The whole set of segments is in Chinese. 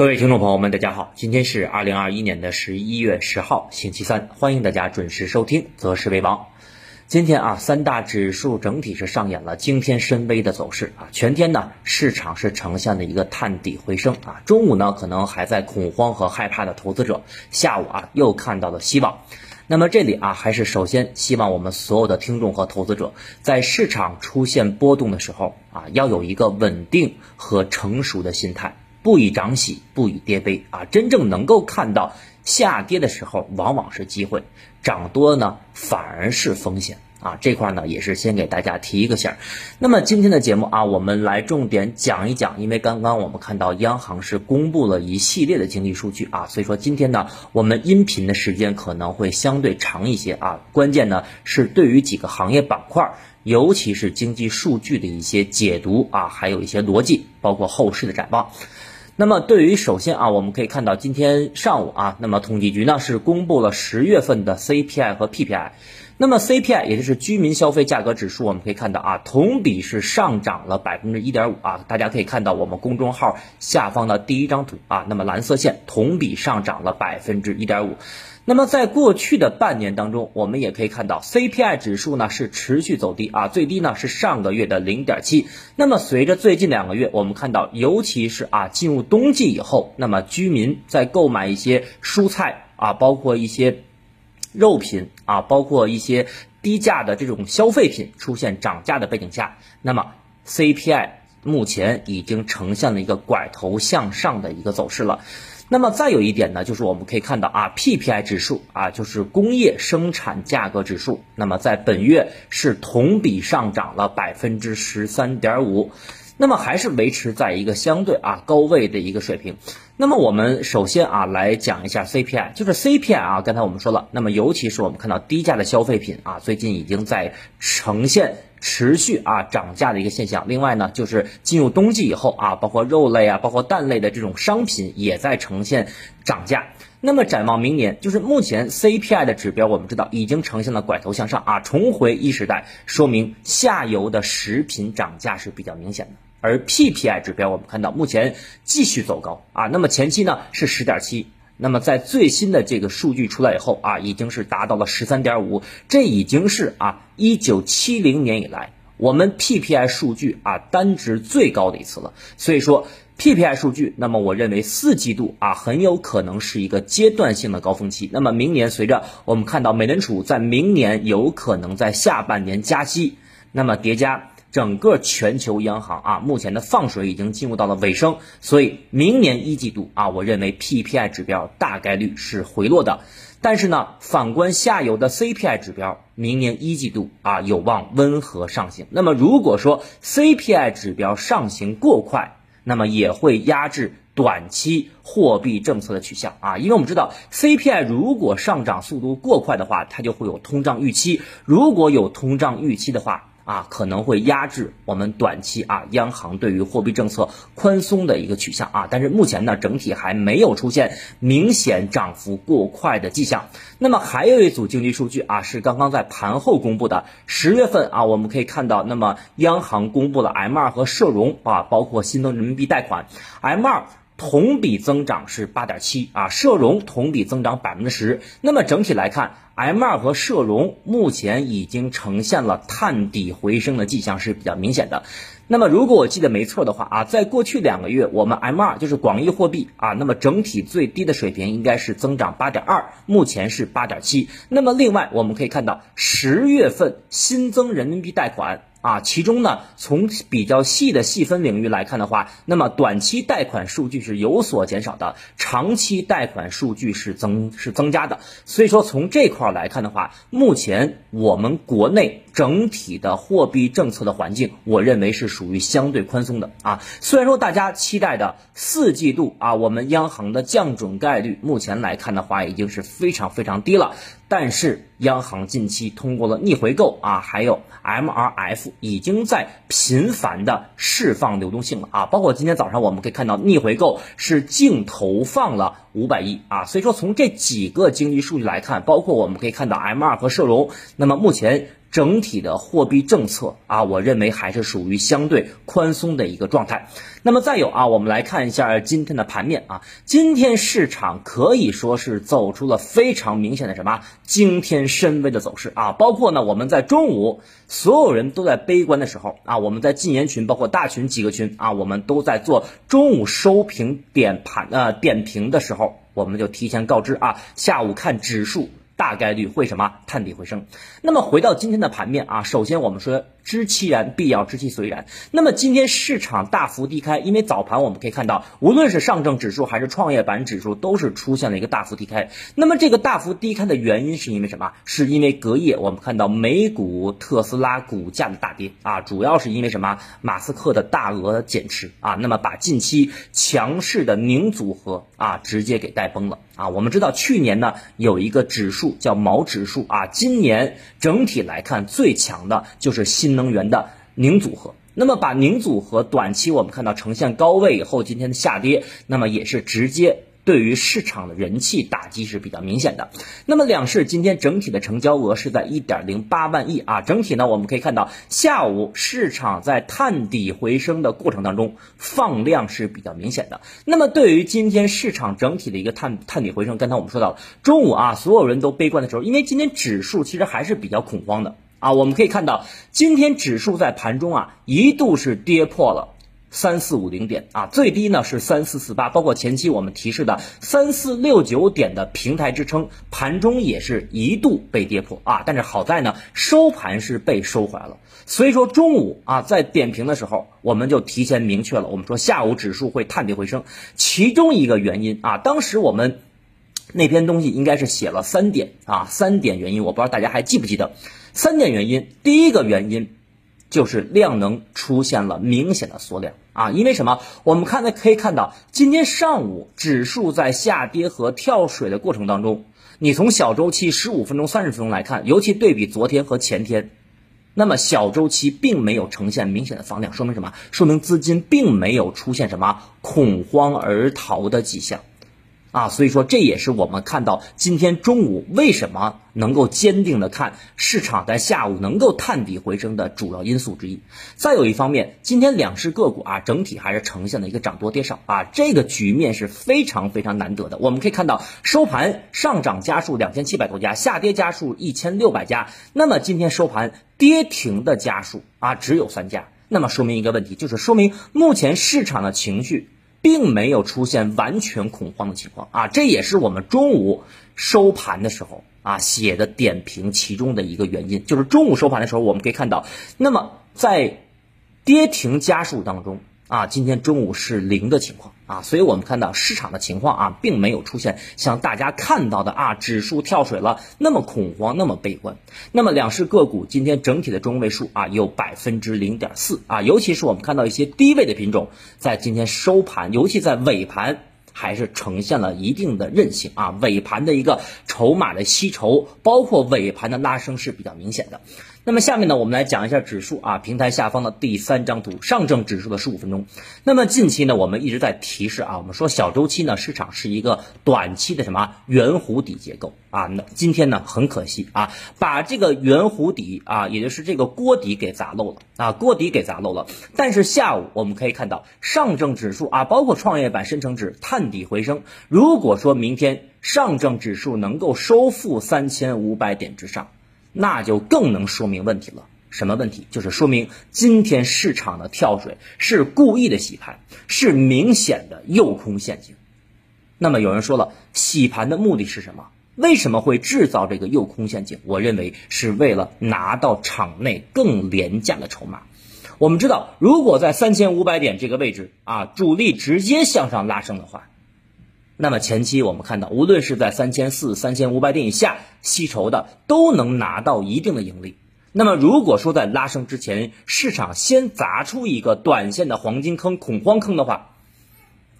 各位听众朋友们，大家好，今天是二零二一年的十一月十号，星期三，欢迎大家准时收听《择时为王》。今天啊，三大指数整体是上演了惊天深 V 的走势啊，全天呢市场是呈现的一个探底回升啊，中午呢可能还在恐慌和害怕的投资者，下午啊又看到了希望。那么这里啊，还是首先希望我们所有的听众和投资者，在市场出现波动的时候啊，要有一个稳定和成熟的心态，不以涨喜，不以跌悲啊，真正能够看到。下跌的时候往往是机会，涨多呢反而是风险啊！这块呢也是先给大家提一个醒儿。那么今天的节目啊，我们来重点讲一讲，因为刚刚我们看到央行是公布了一系列的经济数据啊，所以说今天呢我们音频的时间可能会相对长一些啊。关键呢是对于几个行业板块，尤其是经济数据的一些解读啊，还有一些逻辑，包括后市的展望。那么，对于首先啊，我们可以看到今天上午啊，那么统计局呢是公布了十月份的 CPI 和 PPI。那么 CPI 也就是居民消费价格指数，我们可以看到啊，同比是上涨了百分之一点五啊。大家可以看到我们公众号下方的第一张图啊，那么蓝色线同比上涨了百分之一点五。那么在过去的半年当中，我们也可以看到 CPI 指数呢是持续走低啊，最低呢是上个月的零点七。那么随着最近两个月，我们看到，尤其是啊进入冬季以后，那么居民在购买一些蔬菜啊，包括一些肉品啊，包括一些低价的这种消费品出现涨价的背景下，那么 CPI 目前已经呈现了一个拐头向上的一个走势了。那么再有一点呢，就是我们可以看到啊，PPI 指数啊，就是工业生产价格指数，那么在本月是同比上涨了百分之十三点五，那么还是维持在一个相对啊高位的一个水平。那么我们首先啊来讲一下 CPI，就是 CPI 啊，刚才我们说了，那么尤其是我们看到低价的消费品啊，最近已经在呈现。持续啊涨价的一个现象，另外呢，就是进入冬季以后啊，包括肉类啊，包括蛋类的这种商品也在呈现涨价。那么展望明年，就是目前 CPI 的指标，我们知道已经呈现了拐头向上啊，重回一时代，说明下游的食品涨价是比较明显的。而 PPI 指标，我们看到目前继续走高啊，那么前期呢是十点七。那么在最新的这个数据出来以后啊，已经是达到了十三点五，这已经是啊一九七零年以来我们 PPI 数据啊单值最高的一次了。所以说 PPI 数据，那么我认为四季度啊很有可能是一个阶段性的高峰期。那么明年随着我们看到美联储在明年有可能在下半年加息，那么叠加。整个全球央行啊，目前的放水已经进入到了尾声，所以明年一季度啊，我认为 PPI 指标大概率是回落的。但是呢，反观下游的 CPI 指标，明年一季度啊有望温和上行。那么如果说 CPI 指标上行过快，那么也会压制短期货币政策的取向啊，因为我们知道 CPI 如果上涨速度过快的话，它就会有通胀预期。如果有通胀预期的话，啊，可能会压制我们短期啊，央行对于货币政策宽松的一个取向啊，但是目前呢，整体还没有出现明显涨幅过快的迹象。那么还有一组经济数据啊，是刚刚在盘后公布的，十月份啊，我们可以看到，那么央行公布了 M 二和社融啊，包括新增人民币贷款，M 二。同比增长是八点七啊，社融同比增长百分之十。那么整体来看，M 二和社融目前已经呈现了探底回升的迹象是比较明显的。那么如果我记得没错的话啊，在过去两个月，我们 M 二就是广义货币啊，那么整体最低的水平应该是增长八点二，目前是八点七。那么另外我们可以看到，十月份新增人民币贷款。啊，其中呢，从比较细的细分领域来看的话，那么短期贷款数据是有所减少的，长期贷款数据是增是增加的。所以说从这块儿来看的话，目前我们国内整体的货币政策的环境，我认为是属于相对宽松的啊。虽然说大家期待的四季度啊，我们央行的降准概率，目前来看的话，已经是非常非常低了。但是央行近期通过了逆回购啊，还有 MRF 已经在频繁的释放流动性了啊，包括今天早上我们可以看到逆回购是净投放了五百亿啊，所以说从这几个经济数据来看，包括我们可以看到 M2 和社融，那么目前整体的货币政策啊，我认为还是属于相对宽松的一个状态。那么再有啊，我们来看一下今天的盘面啊，今天市场可以说是走出了非常明显的什么惊天深 V 的走势啊，包括呢我们在中午所有人都在悲观的时候啊，我们在禁言群包括大群几个群啊，我们都在做中午收评点盘呃点评的时候，我们就提前告知啊，下午看指数。大概率会什么探底回升？那么回到今天的盘面啊，首先我们说知其然必要知其所以然。那么今天市场大幅低开，因为早盘我们可以看到，无论是上证指数还是创业板指数，都是出现了一个大幅低开。那么这个大幅低开的原因是因为什么？是因为隔夜我们看到美股特斯拉股价的大跌啊，主要是因为什么？马斯克的大额减持啊，那么把近期强势的宁组合啊直接给带崩了啊。我们知道去年呢有一个指数。叫毛指数啊，今年整体来看最强的就是新能源的宁组合。那么把宁组合短期我们看到呈现高位以后，今天的下跌，那么也是直接。对于市场的人气打击是比较明显的。那么两市今天整体的成交额是在一点零八万亿啊。整体呢，我们可以看到下午市场在探底回升的过程当中放量是比较明显的。那么对于今天市场整体的一个探探底回升，刚才我们说到了中午啊，所有人都悲观的时候，因为今天指数其实还是比较恐慌的啊。我们可以看到今天指数在盘中啊一度是跌破了。三四五零点啊，最低呢是三四四八，包括前期我们提示的三四六九点的平台支撑，盘中也是一度被跌破啊，但是好在呢收盘是被收回来了。所以说中午啊在点评的时候，我们就提前明确了，我们说下午指数会探底回升，其中一个原因啊，当时我们那篇东西应该是写了三点啊，三点原因，我不知道大家还记不记得，三点原因，第一个原因。就是量能出现了明显的缩量啊，因为什么？我们看的可以看到，今天上午指数在下跌和跳水的过程当中，你从小周期十五分钟、三十分钟来看，尤其对比昨天和前天，那么小周期并没有呈现明显的放量，说明什么？说明资金并没有出现什么恐慌而逃的迹象。啊，所以说这也是我们看到今天中午为什么能够坚定的看市场在下午能够探底回升的主要因素之一。再有一方面，今天两市个股啊整体还是呈现了一个涨多跌少啊，这个局面是非常非常难得的。我们可以看到收盘上涨家数两千七百多家，下跌家数一千六百家，那么今天收盘跌停的家数啊只有三家，那么说明一个问题，就是说明目前市场的情绪。并没有出现完全恐慌的情况啊，这也是我们中午收盘的时候啊写的点评其中的一个原因，就是中午收盘的时候，我们可以看到，那么在跌停家数当中。啊，今天中午是零的情况啊，所以我们看到市场的情况啊，并没有出现像大家看到的啊，指数跳水了那么恐慌，那么悲观。那么两市个股今天整体的中位数啊，有百分之零点四啊，尤其是我们看到一些低位的品种，在今天收盘，尤其在尾盘，还是呈现了一定的韧性啊，尾盘的一个筹码的吸筹，包括尾盘的拉升是比较明显的。那么下面呢，我们来讲一下指数啊，平台下方的第三张图，上证指数的十五分钟。那么近期呢，我们一直在提示啊，我们说小周期呢，市场是一个短期的什么圆弧底结构啊。那今天呢，很可惜啊，把这个圆弧底啊，也就是这个锅底给砸漏了啊，锅底给砸漏了。但是下午我们可以看到，上证指数啊，包括创业板、深成指探底回升。如果说明天上证指数能够收复三千五百点之上。那就更能说明问题了。什么问题？就是说明今天市场的跳水是故意的洗盘，是明显的诱空陷阱。那么有人说了，洗盘的目的是什么？为什么会制造这个诱空陷阱？我认为是为了拿到场内更廉价的筹码。我们知道，如果在三千五百点这个位置啊，主力直接向上拉升的话。那么前期我们看到，无论是在三千四、三千五百点以下吸筹的，都能拿到一定的盈利。那么如果说在拉升之前，市场先砸出一个短线的黄金坑、恐慌坑的话，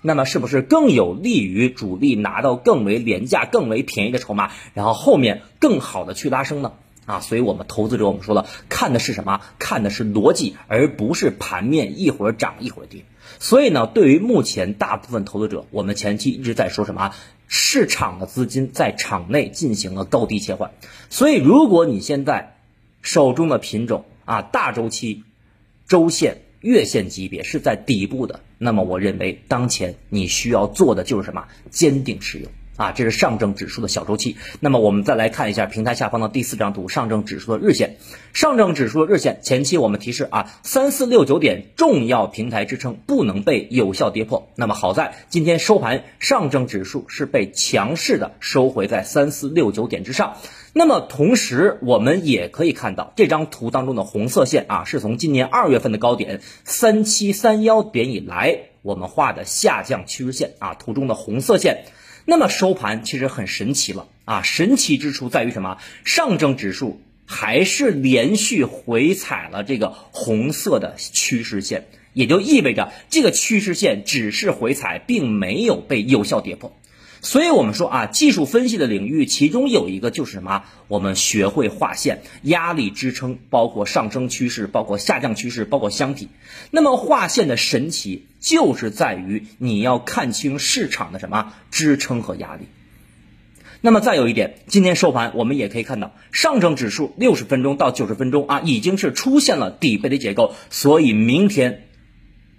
那么是不是更有利于主力拿到更为廉价、更为便宜的筹码，然后后面更好的去拉升呢？啊，所以我们投资者我们说了，看的是什么？看的是逻辑，而不是盘面一会儿涨一会儿跌。所以呢，对于目前大部分投资者，我们前期一直在说什么？市场的资金在场内进行了高低切换。所以，如果你现在手中的品种啊，大周期、周线、月线级别是在底部的，那么我认为当前你需要做的就是什么？坚定持有。啊，这是上证指数的小周期。那么我们再来看一下平台下方的第四张图，上证指数的日线。上证指数的日线前期我们提示啊，三四六九点重要平台支撑不能被有效跌破。那么好在今天收盘，上证指数是被强势的收回在三四六九点之上。那么同时我们也可以看到这张图当中的红色线啊，是从今年二月份的高点三七三幺点以来我们画的下降趋势线啊，图中的红色线。那么收盘其实很神奇了啊！神奇之处在于什么？上证指数还是连续回踩了这个红色的趋势线，也就意味着这个趋势线只是回踩，并没有被有效跌破。所以，我们说啊，技术分析的领域，其中有一个就是什么？我们学会画线，压力支撑，包括上升趋势，包括下降趋势，包括箱体。那么，画线的神奇就是在于你要看清市场的什么支撑和压力。那么，再有一点，今天收盘我们也可以看到，上证指数六十分钟到九十分钟啊，已经是出现了底背离结构，所以明天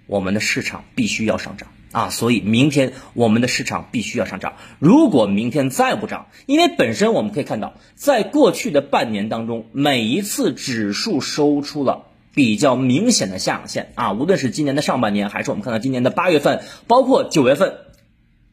我们的市场必须要上涨。啊，所以明天我们的市场必须要上涨。如果明天再不涨，因为本身我们可以看到，在过去的半年当中，每一次指数收出了比较明显的下影线啊，无论是今年的上半年，还是我们看到今年的八月份，包括九月份，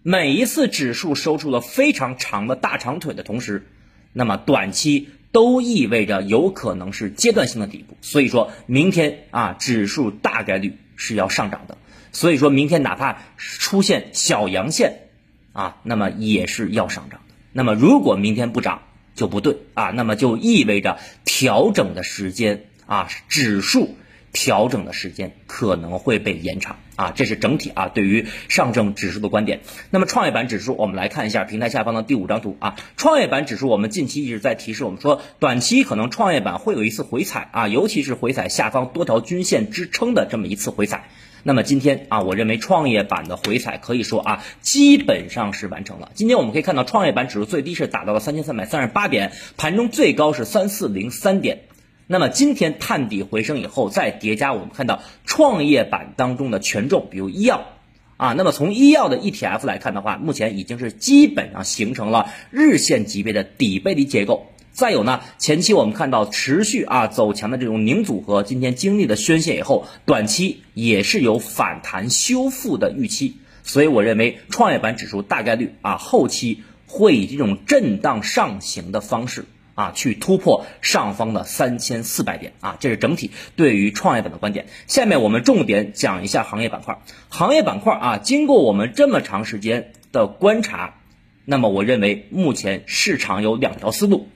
每一次指数收出了非常长的大长腿的同时，那么短期都意味着有可能是阶段性的底部。所以说明天啊，指数大概率是要上涨的。所以说明天哪怕出现小阳线，啊，那么也是要上涨的。那么如果明天不涨就不对啊，那么就意味着调整的时间啊，指数调整的时间可能会被延长啊。这是整体啊对于上证指数的观点。那么创业板指数，我们来看一下平台下方的第五张图啊。创业板指数我们近期一直在提示我们说，短期可能创业板会有一次回踩啊，尤其是回踩下方多条均线支撑的这么一次回踩。那么今天啊，我认为创业板的回踩可以说啊，基本上是完成了。今天我们可以看到，创业板指数最低是达到了三千三百三十八点，盘中最高是三四零三点。那么今天探底回升以后，再叠加我们看到创业板当中的权重，比如医药啊，那么从医药的 ETF 来看的话，目前已经是基本上形成了日线级别的底背离结构。再有呢，前期我们看到持续啊走强的这种宁组合，今天经历了宣泄以后，短期也是有反弹修复的预期，所以我认为创业板指数大概率啊后期会以这种震荡上行的方式啊去突破上方的三千四百点啊，这是整体对于创业板的观点。下面我们重点讲一下行业板块，行业板块啊，经过我们这么长时间的观察，那么我认为目前市场有两条思路。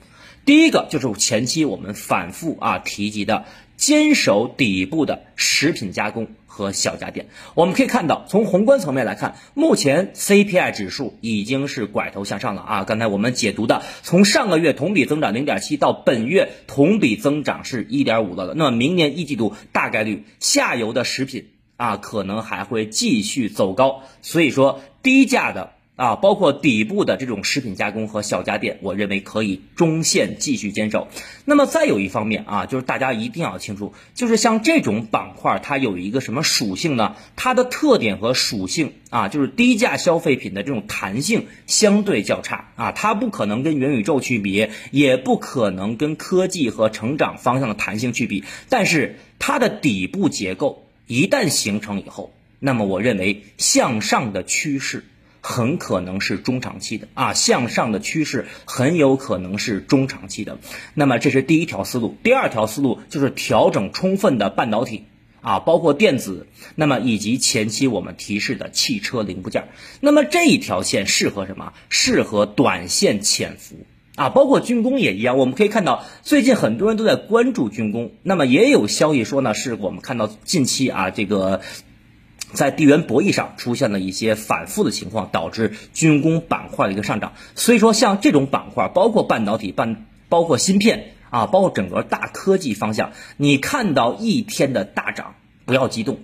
第一个就是前期我们反复啊提及的坚守底部的食品加工和小家电。我们可以看到，从宏观层面来看，目前 CPI 指数已经是拐头向上了啊。刚才我们解读的，从上个月同比增长零点七到本月同比增长是一点五了。那么明年一季度大概率下游的食品啊可能还会继续走高，所以说低价的。啊，包括底部的这种食品加工和小家电，我认为可以中线继续坚守。那么再有一方面啊，就是大家一定要清楚，就是像这种板块，它有一个什么属性呢？它的特点和属性啊，就是低价消费品的这种弹性相对较差啊，它不可能跟元宇宙去比，也不可能跟科技和成长方向的弹性去比。但是它的底部结构一旦形成以后，那么我认为向上的趋势。很可能是中长期的啊，向上的趋势很有可能是中长期的。那么这是第一条思路，第二条思路就是调整充分的半导体啊，包括电子，那么以及前期我们提示的汽车零部件。那么这一条线适合什么？适合短线潜伏啊，包括军工也一样。我们可以看到，最近很多人都在关注军工，那么也有消息说呢，是我们看到近期啊这个。在地缘博弈上出现了一些反复的情况，导致军工板块的一个上涨。所以说，像这种板块，包括半导体、半包括芯片啊，包括整个大科技方向，你看到一天的大涨，不要激动，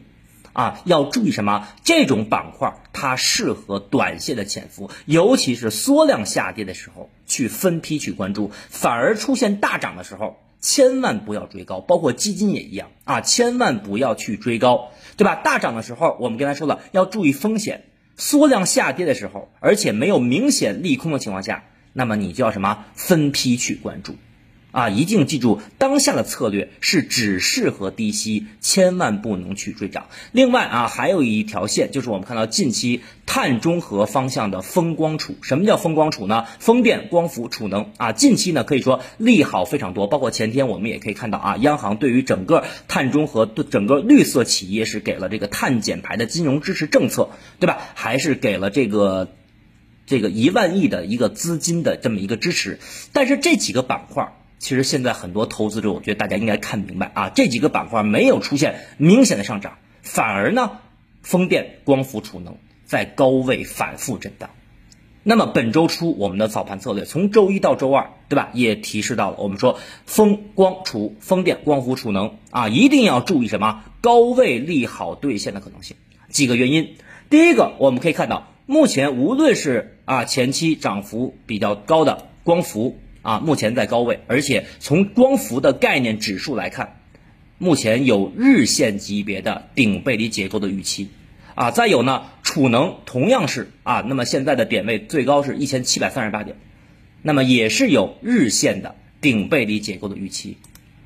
啊，要注意什么？这种板块它适合短线的潜伏，尤其是缩量下跌的时候去分批去关注，反而出现大涨的时候。千万不要追高，包括基金也一样啊，千万不要去追高，对吧？大涨的时候，我们刚才说了要注意风险；缩量下跌的时候，而且没有明显利空的情况下，那么你就要什么分批去关注。啊，一定记住，当下的策略是只适合低吸，千万不能去追涨。另外啊，还有一条线，就是我们看到近期碳中和方向的风光储。什么叫风光储呢？风电、光伏、储能啊，近期呢可以说利好非常多。包括前天我们也可以看到啊，央行对于整个碳中和、对整个绿色企业是给了这个碳减排的金融支持政策，对吧？还是给了这个这个一万亿的一个资金的这么一个支持。但是这几个板块。其实现在很多投资者，我觉得大家应该看明白啊，这几个板块没有出现明显的上涨，反而呢，风电、光伏、储能在高位反复震荡。那么本周初我们的早盘策略，从周一到周二，对吧？也提示到了，我们说风光储、风电、光伏、储能啊，一定要注意什么高位利好兑现的可能性。几个原因，第一个我们可以看到，目前无论是啊前期涨幅比较高的光伏。啊，目前在高位，而且从光伏的概念指数来看，目前有日线级别的顶背离结构的预期。啊，再有呢，储能同样是啊，那么现在的点位最高是一千七百三十八点，那么也是有日线的顶背离结构的预期。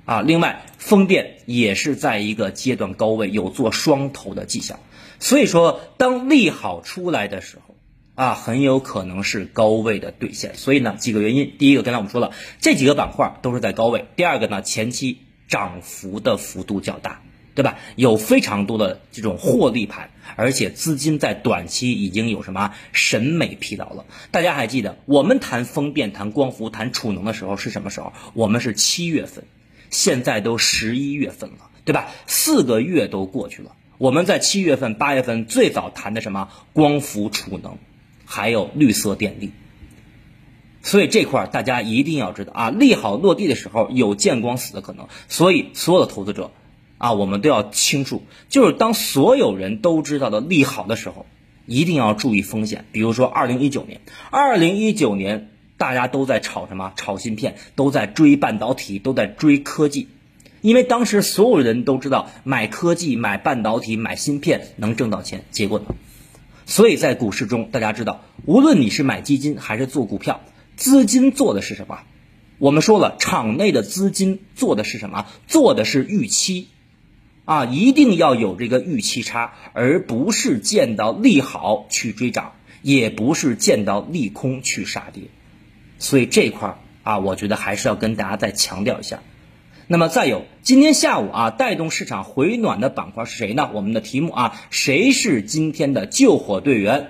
啊，另外风电也是在一个阶段高位，有做双头的迹象。所以说，当利好出来的时候。啊，很有可能是高位的兑现，所以呢，几个原因，第一个刚才我们说了，这几个板块都是在高位；第二个呢，前期涨幅的幅度较大，对吧？有非常多的这种获利盘，而且资金在短期已经有什么审美疲劳了。大家还记得我们谈风电、谈光伏、谈储能的时候是什么时候？我们是七月份，现在都十一月份了，对吧？四个月都过去了，我们在七月份、八月份最早谈的什么光伏、储能。还有绿色电力，所以这块大家一定要知道啊，利好落地的时候有见光死的可能，所以所有的投资者啊，我们都要清楚，就是当所有人都知道的利好的时候，一定要注意风险。比如说二零一九年，二零一九年大家都在炒什么？炒芯片，都在追半导体，都在追科技，因为当时所有人都知道买科技、买半导体、买芯片能挣到钱，结果呢？所以在股市中，大家知道，无论你是买基金还是做股票，资金做的是什么？我们说了，场内的资金做的是什么？做的是预期，啊，一定要有这个预期差，而不是见到利好去追涨，也不是见到利空去杀跌。所以这块儿啊，我觉得还是要跟大家再强调一下。那么再有，今天下午啊，带动市场回暖的板块是谁呢？我们的题目啊，谁是今天的救火队员？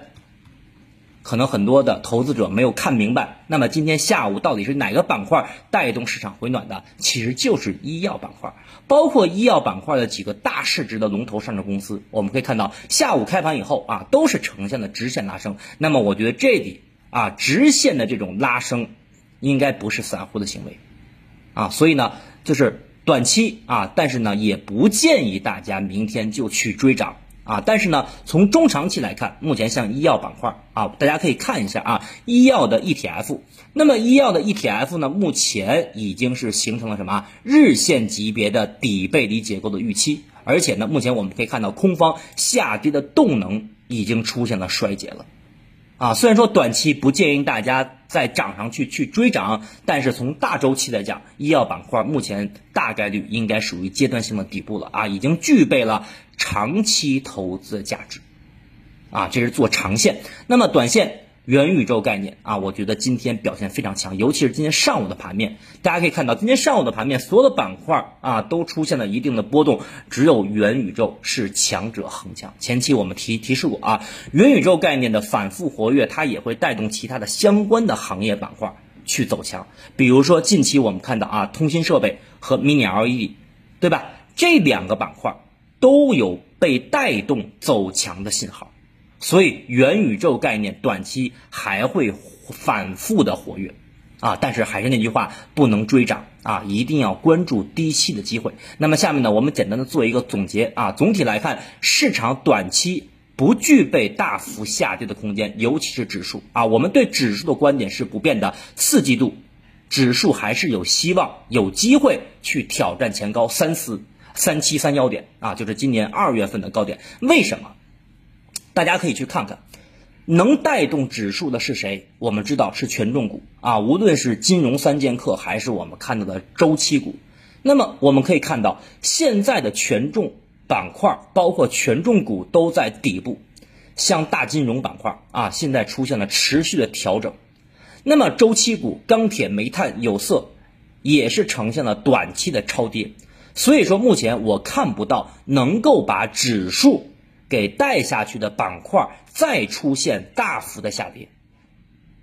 可能很多的投资者没有看明白。那么今天下午到底是哪个板块带动市场回暖的？其实就是医药板块，包括医药板块的几个大市值的龙头上市公司。我们可以看到，下午开盘以后啊，都是呈现了直线拉升。那么我觉得这里啊，直线的这种拉升，应该不是散户的行为啊，所以呢。就是短期啊，但是呢，也不建议大家明天就去追涨啊。但是呢，从中长期来看，目前像医药板块啊，大家可以看一下啊，医药的 ETF。那么医药的 ETF 呢，目前已经是形成了什么日线级别的底背离结构的预期，而且呢，目前我们可以看到空方下跌的动能已经出现了衰竭了。啊，虽然说短期不建议大家在涨上去去追涨，但是从大周期来讲，医药板块目前大概率应该属于阶段性的底部了啊，已经具备了长期投资价值，啊，这是做长线，那么短线。元宇宙概念啊，我觉得今天表现非常强，尤其是今天上午的盘面，大家可以看到，今天上午的盘面，所有的板块啊都出现了一定的波动，只有元宇宙是强者恒强。前期我们提提示过啊，元宇宙概念的反复活跃，它也会带动其他的相关的行业板块去走强。比如说近期我们看到啊，通信设备和 Mini LED，对吧？这两个板块都有被带动走强的信号。所以元宇宙概念短期还会反复的活跃，啊，但是还是那句话，不能追涨啊，一定要关注低吸的机会。那么下面呢，我们简单的做一个总结啊，总体来看，市场短期不具备大幅下跌的空间，尤其是指数啊，我们对指数的观点是不变的，四季度指数还是有希望、有机会去挑战前高三四三七三幺点啊，就是今年二月份的高点。为什么？大家可以去看看，能带动指数的是谁？我们知道是权重股啊，无论是金融三剑客，还是我们看到的周期股。那么我们可以看到，现在的权重板块，包括权重股都在底部，像大金融板块啊，现在出现了持续的调整。那么周期股，钢铁、煤炭、有色，也是呈现了短期的超跌。所以说，目前我看不到能够把指数给带下去的板块再出现大幅的下跌。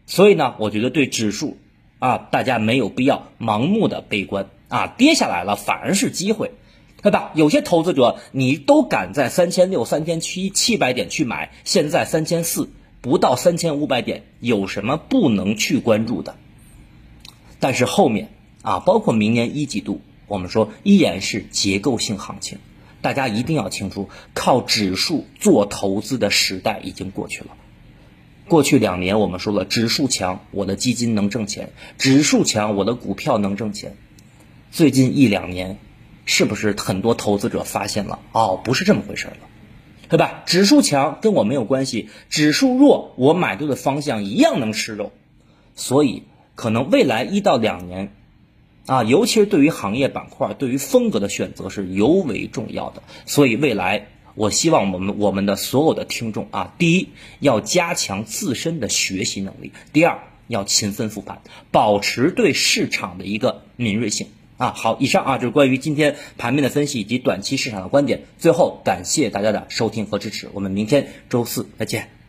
所以呢，我觉得对指数啊，大家没有必要盲目的悲观。啊，跌下来了反而是机会，对吧？有些投资者你都敢在三千六、三千七、七百点去买，现在三千四不到三千五百点，有什么不能去关注的？但是后面啊，包括明年一季度，我们说依然是结构性行情，大家一定要清楚，靠指数做投资的时代已经过去了。过去两年我们说了，指数强，我的基金能挣钱；指数强，我的股票能挣钱。最近一两年，是不是很多投资者发现了？哦，不是这么回事了，对吧？指数强跟我没有关系，指数弱，我买对的方向一样能吃肉。所以，可能未来一到两年，啊，尤其是对于行业板块、对于风格的选择是尤为重要的。所以，未来我希望我们我们的所有的听众啊，第一要加强自身的学习能力，第二要勤奋复盘，保持对市场的一个敏锐性。啊，好，以上啊就是关于今天盘面的分析以及短期市场的观点。最后，感谢大家的收听和支持，我们明天周四再见。